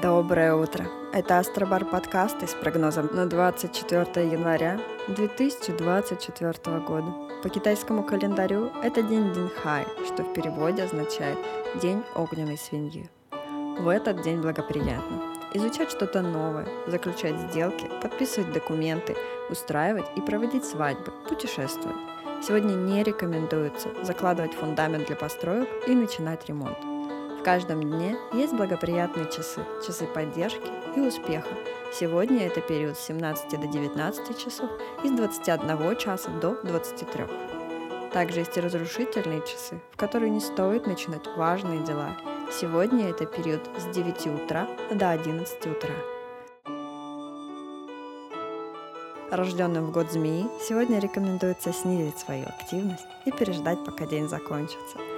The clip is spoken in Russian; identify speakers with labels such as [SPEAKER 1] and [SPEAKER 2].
[SPEAKER 1] Доброе утро! Это Астробар подкасты с прогнозом на 24 января 2024 года. По китайскому календарю это день Динхай, что в переводе означает «день огненной свиньи». В этот день благоприятно изучать что-то новое, заключать сделки, подписывать документы, устраивать и проводить свадьбы, путешествовать. Сегодня не рекомендуется закладывать фундамент для построек и начинать ремонт. В каждом дне есть благоприятные часы, часы поддержки и успеха. Сегодня это период с 17 до 19 часов и с 21 часа до 23. Также есть и разрушительные часы, в которые не стоит начинать важные дела. Сегодня это период с 9 утра до 11 утра. Рожденным в год змеи сегодня рекомендуется снизить свою активность и переждать, пока день закончится –